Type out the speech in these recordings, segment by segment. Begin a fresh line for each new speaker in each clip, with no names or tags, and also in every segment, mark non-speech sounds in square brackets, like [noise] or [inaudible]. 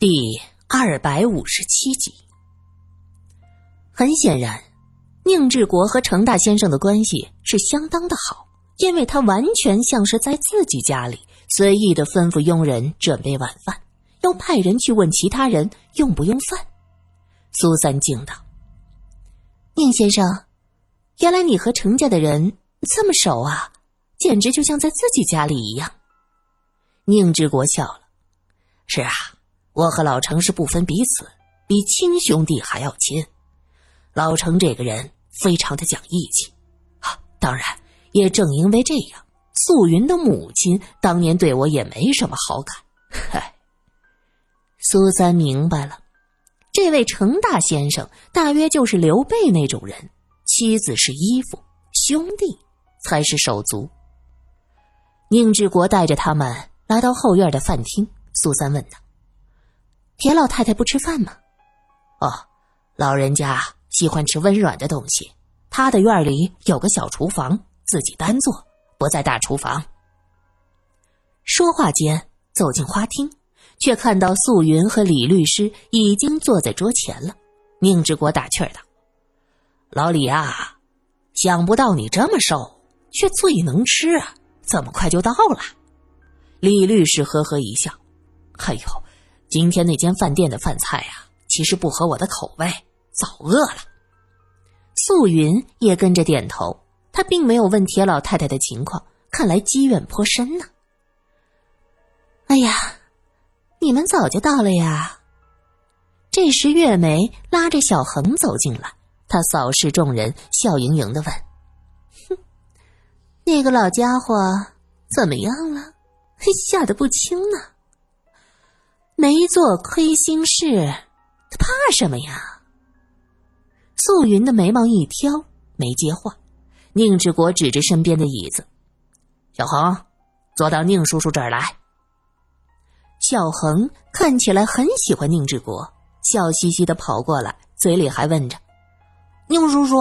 第二百五十七集。很显然，宁志国和程大先生的关系是相当的好，因为他完全像是在自己家里随意的吩咐佣人准备晚饭，又派人去问其他人用不用饭。苏三惊道：“宁先生，原来你和程家的人这么熟啊，简直就像在自己家里一样。”宁志国笑了：“
是啊。”我和老程是不分彼此，比亲兄弟还要亲。老程这个人非常的讲义气，啊，当然也正因为这样，素云的母亲当年对我也没什么好感。嗨，
苏三明白了，这位程大先生大约就是刘备那种人，妻子是衣服，兄弟才是手足。宁志国带着他们来到后院的饭厅，苏三问道。田老太太不吃饭吗？
哦，老人家喜欢吃温软的东西。他的院里有个小厨房，自己单做，不在大厨房。
说话间，走进花厅，却看到素云和李律师已经坐在桌前了。宁志国打趣道：“
老李啊，想不到你这么瘦，却最能吃啊！这么快就到了。”
李律师呵呵一笑：“
哎呦。”今天那间饭店的饭菜呀，其实不合我的口味，早饿了。
素云也跟着点头，他并没有问铁老太太的情况，看来积怨颇深呢。哎呀，你们早就到了呀！这时，月梅拉着小恒走进来，她扫视众人，笑盈盈的问：“哼，那个老家伙怎么样了？吓得不轻呢。”没做亏心事，他怕什么呀？素云的眉毛一挑，没接话。宁志国指着身边的椅子：“
小恒，坐到宁叔叔这儿来。”
小恒看起来很喜欢宁志国，笑嘻嘻的跑过来，嘴里还问着：“
宁叔叔，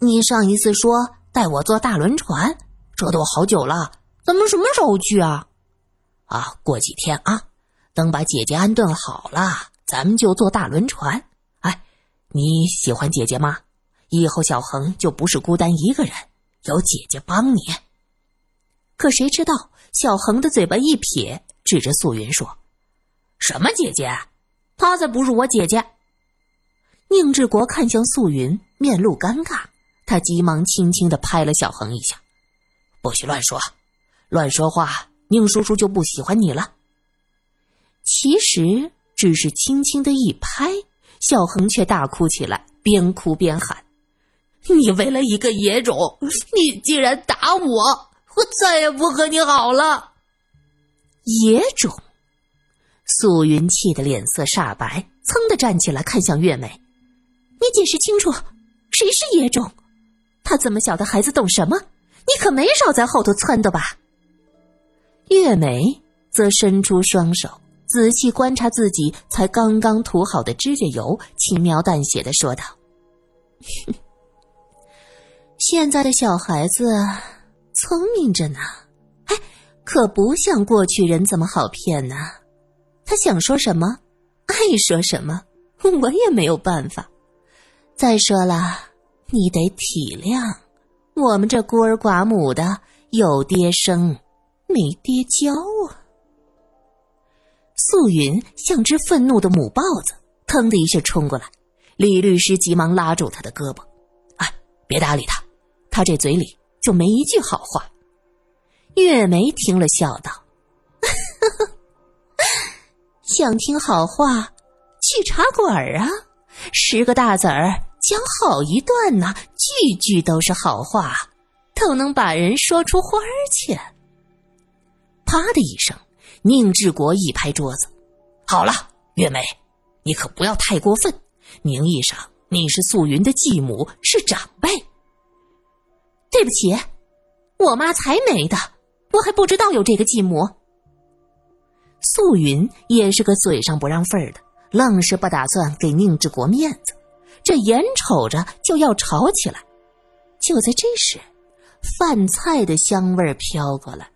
你上一次说带我坐大轮船，这都好久了，咱们什么时候去啊？”“啊，过几天啊。”等把姐姐安顿好了，咱们就坐大轮船。哎，你喜欢姐姐吗？以后小恒就不是孤单一个人，有姐姐帮你。
可谁知道小恒的嘴巴一撇，指着素云说：“
什么姐姐？她才不是我姐姐。”
宁志国看向素云，面露尴尬，他急忙轻轻的拍了小恒一下：“
不许乱说，乱说话，宁叔叔就不喜欢你了。”
其实只是轻轻的一拍，小恒却大哭起来，边哭边喊：“
你为了一个野种，你竟然打我！我再也不和你好了！”
野种，素云气得脸色煞白，噌的站起来，看向月美：“你解释清楚，谁是野种？他这么小的孩子懂什么？你可没少在后头撺掇吧？”月梅则伸出双手。仔细观察自己才刚刚涂好的指甲油，轻描淡写的说道：“ [laughs] 现在的小孩子聪明着呢，哎，可不像过去人这么好骗呢。他想说什么，爱说什么，我也没有办法。再说了，你得体谅，我们这孤儿寡母的，有爹生，没爹教啊。”素云像只愤怒的母豹子，腾的一下冲过来。李律师急忙拉住他的胳膊：“
哎，别搭理他，他这嘴里就没一句好话。”
月梅听了，笑道：“想听好话，去茶馆啊！十个大子儿讲好一段呢，句句都是好话，都能把人说出花儿去。”
啪的一声。宁志国一拍桌子：“好了，月梅，你可不要太过分。名义上你是素云的继母，是长辈。
对不起，我妈才没的，我还不知道有这个继母。”素云也是个嘴上不让份儿的，愣是不打算给宁志国面子，这眼瞅着就要吵起来。就在这时，饭菜的香味飘过来，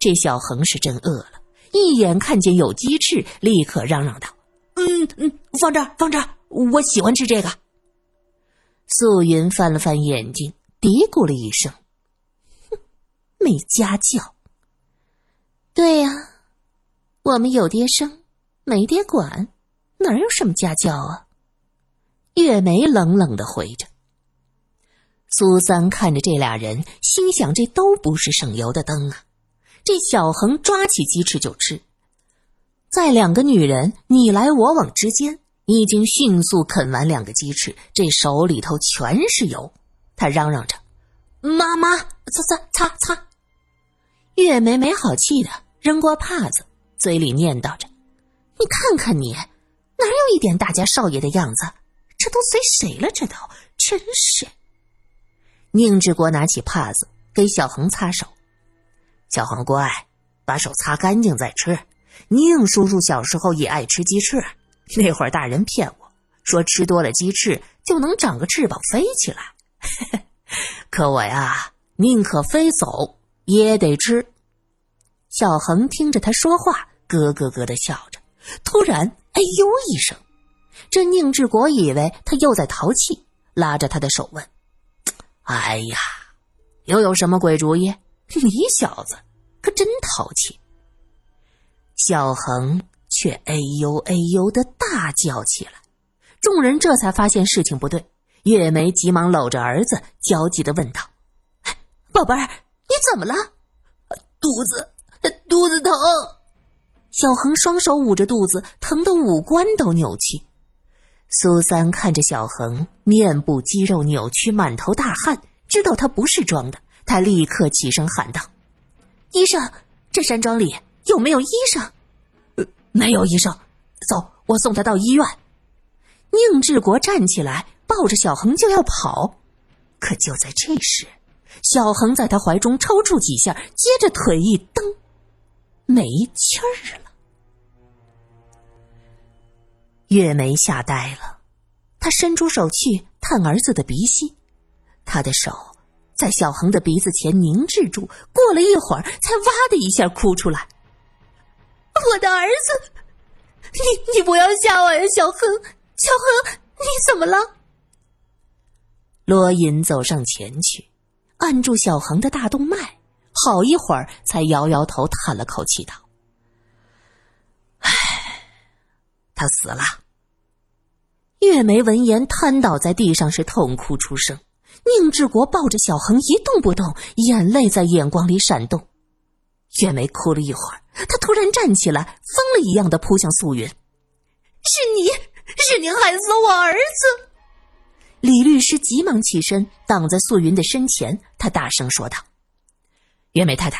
这小恒是真饿了。一眼看见有鸡翅，立刻嚷嚷道：“
嗯嗯，放这儿，放这儿，我喜欢吃这个。
素云翻了翻眼睛，嘀咕了一声：“哼，[laughs] 没家教。”对呀，我们有爹生，没爹管，哪有什么家教啊？月梅冷冷的回着。苏三看着这俩人，心想：这都不是省油的灯啊！这小恒抓起鸡翅就吃，在两个女人你来我往之间，已经迅速啃完两个鸡翅，这手里头全是油。他嚷嚷着：“妈妈，擦擦擦擦！”月梅没好气的扔过帕子，嘴里念叨着：“你看看你，哪有一点大家少爷的样子？这都随谁了？这都真是。”宁志国拿起帕子给小恒擦手，小恒乖，把手擦干净再吃。宁叔叔小时候也爱吃鸡翅，那会儿大人骗我说吃多了鸡翅就能长个翅膀飞起来，[laughs] 可我呀宁可飞走也得吃。小恒听着他说话，咯咯咯的笑着，突然哎呦一声，这宁志国以为他又在淘气，拉着他的手问。哎呀，又有什么鬼主意？你小子可真淘气！小恒却哎呦哎呦的大叫起来，众人这才发现事情不对。月梅急忙搂着儿子，焦急的问道：“宝贝儿，你怎么了？
肚子，肚子疼。”
小恒双手捂着肚子，疼得五官都扭曲。苏三看着小恒面部肌肉扭曲，满头大汗，知道他不是装的。他立刻起身喊道：“医生，这山庄里有没有医生？”“
呃，没有医生。”“走，我送他到医院。”
宁志国站起来，抱着小恒就要跑，可就在这时，小恒在他怀中抽搐几下，接着腿一蹬，没气儿了。月梅吓呆了，她伸出手去探儿子的鼻息，她的手在小恒的鼻子前凝滞住，过了一会儿，才哇的一下哭出来：“
我的儿子，你你不要吓我呀，小恒，小恒，你怎么了？”
罗隐走上前去，按住小恒的大动脉，好一会儿才摇摇头，叹了口气道。唉他死了。月梅闻言瘫倒在地上，是痛哭出声。宁志国抱着小恒一动不动，眼泪在眼光里闪动。月梅哭了一会儿，她突然站起来，疯了一样的扑向素云：“
是你，是你害死我儿子！”
李律师急忙起身挡在素云的身前，他大声说道：“月梅太太，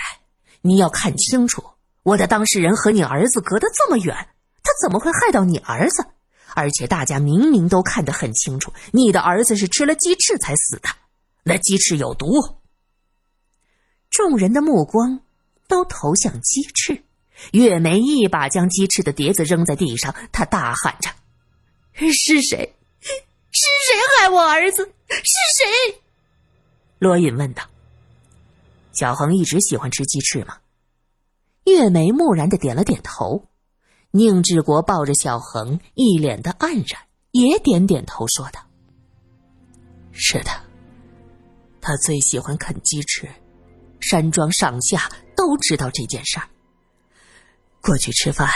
你要看清楚，我的当事人和你儿子隔得这么远。”他怎么会害到你儿子？而且大家明明都看得很清楚，你的儿子是吃了鸡翅才死的，那鸡翅有毒。众人的目光都投向鸡翅，月梅一把将鸡翅的碟子扔在地上，她大喊着：“
是谁？是谁害我儿子？是谁？”
罗隐问道：“小恒一直喜欢吃鸡翅吗？”月梅木然的点了点头。宁志国抱着小恒，一脸的黯然，也点点头，说道：“是的，他最喜欢啃鸡翅，山庄上下都知道这件事儿。过去吃饭，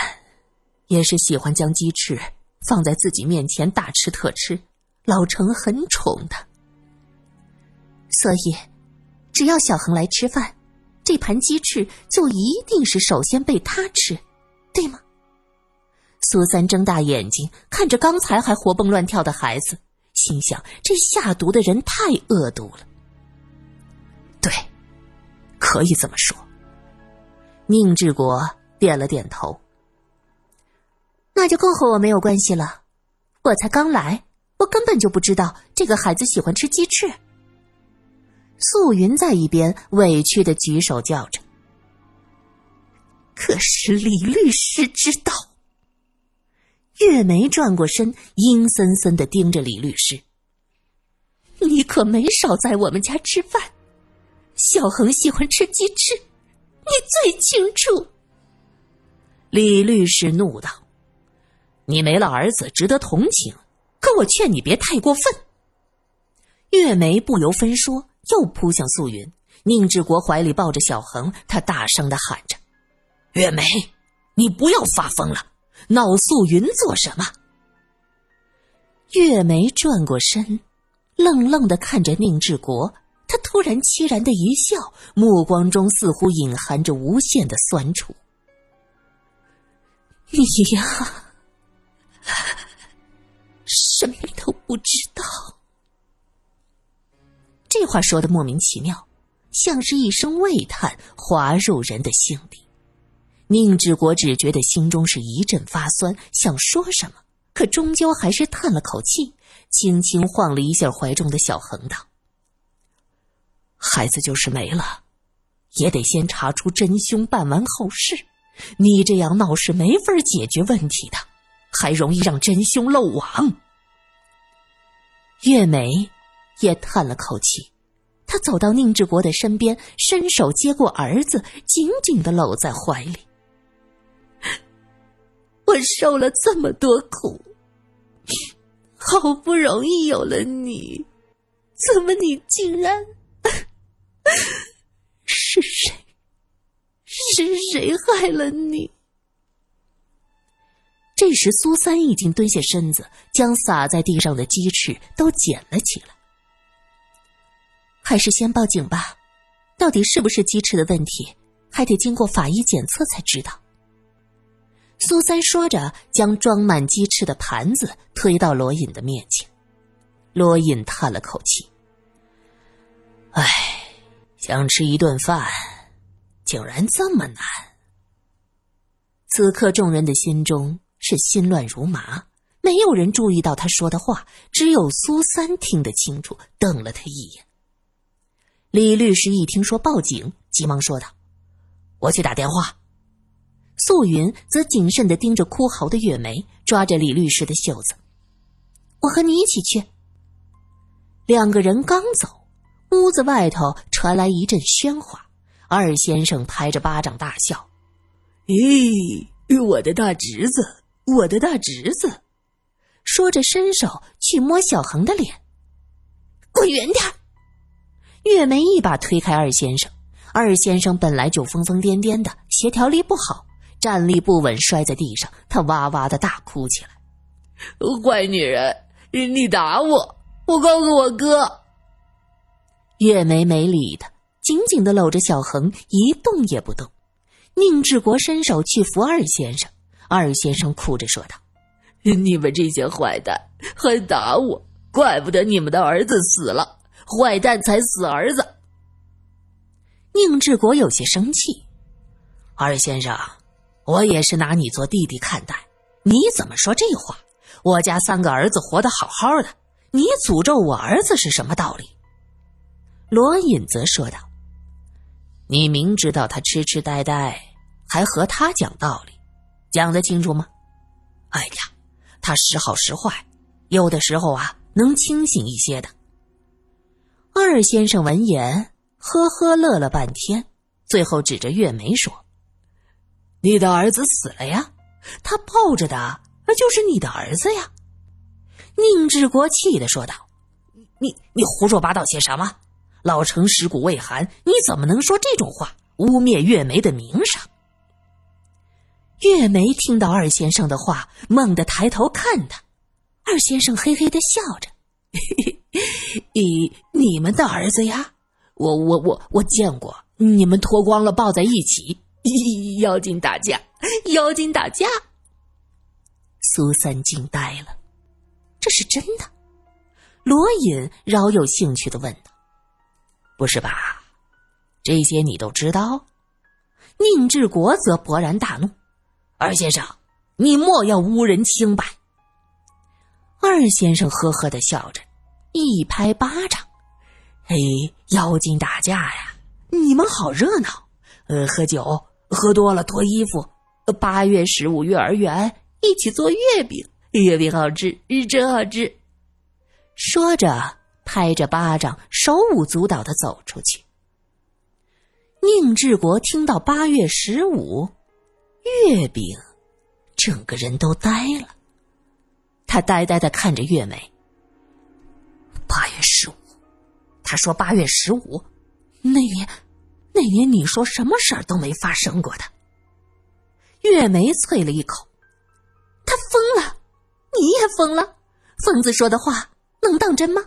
也是喜欢将鸡翅放在自己面前大吃特吃，老程很宠他。所以，只要小恒来吃饭，这盘鸡翅就一定是首先被他吃，对吗？”苏三睁大眼睛看着刚才还活蹦乱跳的孩子，心想：这下毒的人太恶毒了。对，可以这么说。宁志国点了点头。那就更和我没有关系了。我才刚来，我根本就不知道这个孩子喜欢吃鸡翅。素云在一边委屈的举手叫着：“可是李律师知道。”月梅转过身，阴森森的盯着李律师：“你可没少在我们家吃饭。小恒喜欢吃鸡翅，你最清楚。”李律师怒道：“你没了儿子值得同情，可我劝你别太过分。月梅不由分说，又扑向素云。宁志国怀里抱着小恒，他大声的喊着：“月梅，你不要发疯了，闹素云做什么？”月梅转过身，愣愣的看着宁志国。他突然凄然的一笑，目光中似乎隐含着无限的酸楚。你呀，什么都不知道。这话说的莫名其妙，像是一声喟叹，滑入人的心里。宁志国只觉得心中是一阵发酸，想说什么，可终究还是叹了口气，轻轻晃了一下怀中的小恒，道。孩子就是没了，也得先查出真凶，办完后事。你这样闹是没法解决问题的，还容易让真凶漏网。月梅也叹了口气，她走到宁志国的身边，伸手接过儿子，紧紧的搂在怀里。我受了这么多苦，好不容易有了你，怎么你竟然……是谁？是谁害了你？这时，苏三已经蹲下身子，将洒在地上的鸡翅都捡了起来。还是先报警吧，到底是不是鸡翅的问题，还得经过法医检测才知道。苏三说着，将装满鸡翅的盘子推到罗隐的面前。罗隐叹了口气：“唉。”想吃一顿饭，竟然这么难。此刻众人的心中是心乱如麻，没有人注意到他说的话，只有苏三听得清楚，瞪了他一眼。李律师一听说报警，急忙说道：“我去打电话。”素云则谨慎的盯着哭嚎的月梅，抓着李律师的袖子：“我和你一起去。”两个人刚走。屋子外头传来一阵喧哗，二先生拍着巴掌大笑：“
咦，我的大侄子，我的大侄子！”
说着伸手去摸小恒的脸，“滚远点月梅一把推开二先生，二先生本来就疯疯癫癫的，协调力不好，站立不稳，摔在地上，他哇哇的大哭起来：“
坏女人，你打我！我告诉我哥。”
月梅没理他，紧紧的搂着小恒，一动也不动。宁志国伸手去扶二先生，二先生哭着说道：“
你们这些坏蛋还打我，怪不得你们的儿子死了，坏蛋才死儿子。”
宁志国有些生气：“二先生，我也是拿你做弟弟看待，你怎么说这话？我家三个儿子活得好好的，你诅咒我儿子是什么道理？”罗隐则说道：“你明知道他痴痴呆呆，还和他讲道理，讲得清楚吗？哎呀，他时好时坏，有的时候啊能清醒一些的。”二先生闻言，呵呵乐了半天，最后指着月梅说：“你的儿子死了呀，他抱着的就是你的儿子呀。”宁志国气的说道：“你你胡说八道些什么？”老成尸骨未寒，你怎么能说这种话，污蔑月梅的名声？月梅听到二先生的话，猛地抬头看他。二先生嘿嘿的笑着：“ [laughs] 你你们的儿子呀？我我我我见过，你们脱光了抱在一起，[laughs] 妖精打架，妖精打架。”苏三惊呆了，这是真的？罗隐饶有兴趣的问道。不是吧？这些你都知道？宁志国则勃然大怒：“二先生，你莫要污人清白！”二先生呵呵的笑着，一拍巴掌：“嘿，妖精打架呀！你们好热闹！呃，喝酒喝多了脱衣服。八月十五幼儿园一起做月饼，月饼好吃，真好吃。”说着。拍着巴掌，手舞足蹈的走出去。宁志国听到八月十五月饼，整个人都呆了。他呆呆的看着月美。
八月十五，他说八月十五，那年，那年你说什么事儿都没发生过的。
月梅啐了一口，他疯了，你也疯了，疯子说的话能当真吗？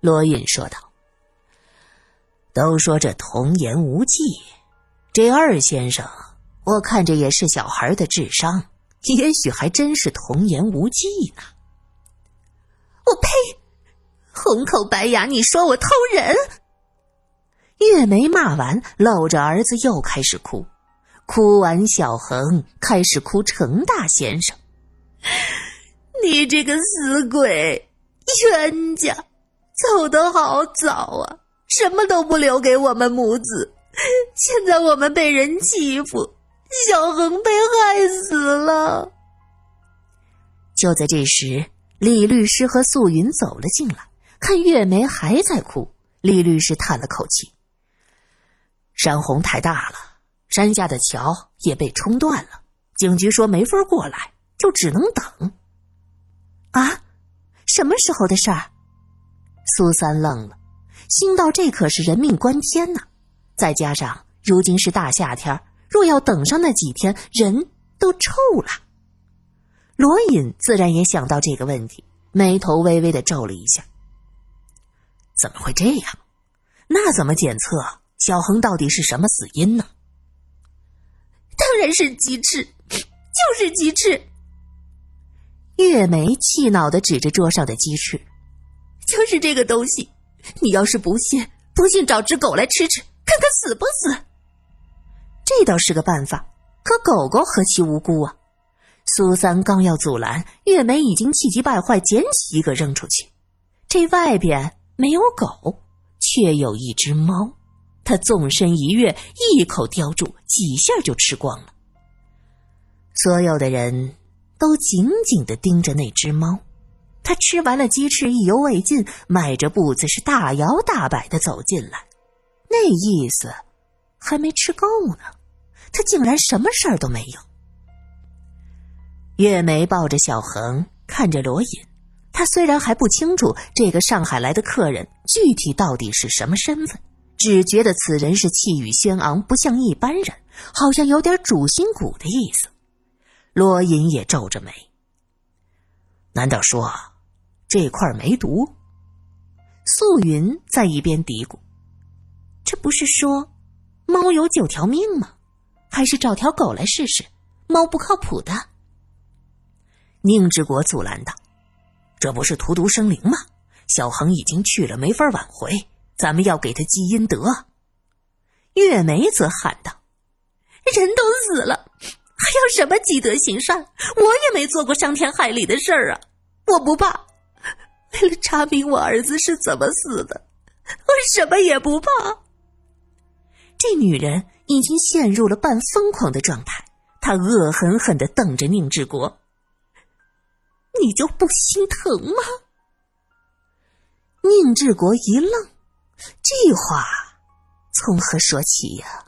罗隐说道：“都说这童言无忌，这二先生，我看着也是小孩的智商，也许还真是童言无忌呢。”
我呸！红口白牙，你说我偷人？
月梅骂完，搂着儿子又开始哭。哭完，小恒开始哭。程大先生，
你这个死鬼，冤家，走得好早啊！什么都不留给我们母子，现在我们被人欺负，小恒被害死了。
就在这时，李律师和素云走了进来。看月梅还在哭，李律师叹了口气：“山洪太大了，山下的桥也被冲断了。警局说没法过来，就只能等。”
啊，什么时候的事儿？
苏三愣了，心道：“这可是人命关天呐！再加上如今是大夏天，若要等上那几天，人都臭了。”罗隐自然也想到这个问题，眉头微微的皱了一下。怎么会这样？那怎么检测小恒到底是什么死因呢？
当然是鸡翅，就是鸡翅。
月梅气恼的指着桌上的鸡翅，
就是这个东西。你要是不信，不信找只狗来吃吃，看看死不死。
这倒是个办法，可狗狗何其无辜啊！苏三刚要阻拦，月梅已经气急败坏，捡起一个扔出去。这外边。没有狗，却有一只猫。他纵身一跃，一口叼住，几下就吃光了。所有的人都紧紧的盯着那只猫。他吃完了鸡翅，意犹未尽，迈着步子是大摇大摆的走进来。那意思还没吃够呢，他竟然什么事儿都没有。月梅抱着小恒，看着罗隐。他虽然还不清楚这个上海来的客人具体到底是什么身份，只觉得此人是气宇轩昂，不像一般人，好像有点主心骨的意思。罗隐也皱着眉。难道说这块没毒？素云在一边嘀咕：“这不是说猫有九条命吗？还是找条狗来试试？猫不靠谱的。”宁志国阻拦道。这不是荼毒生灵吗？小恒已经去了，没法挽回。咱们要给他积阴德。月梅则喊道：“
人都死了，还要什么积德行善？我也没做过伤天害理的事儿啊！我不怕。为了查明我儿子是怎么死的，我什么也不怕。”
这女人已经陷入了半疯狂的状态，她恶狠狠的瞪着宁志国。你就不心疼吗？宁志国一愣，这话从何说起呀？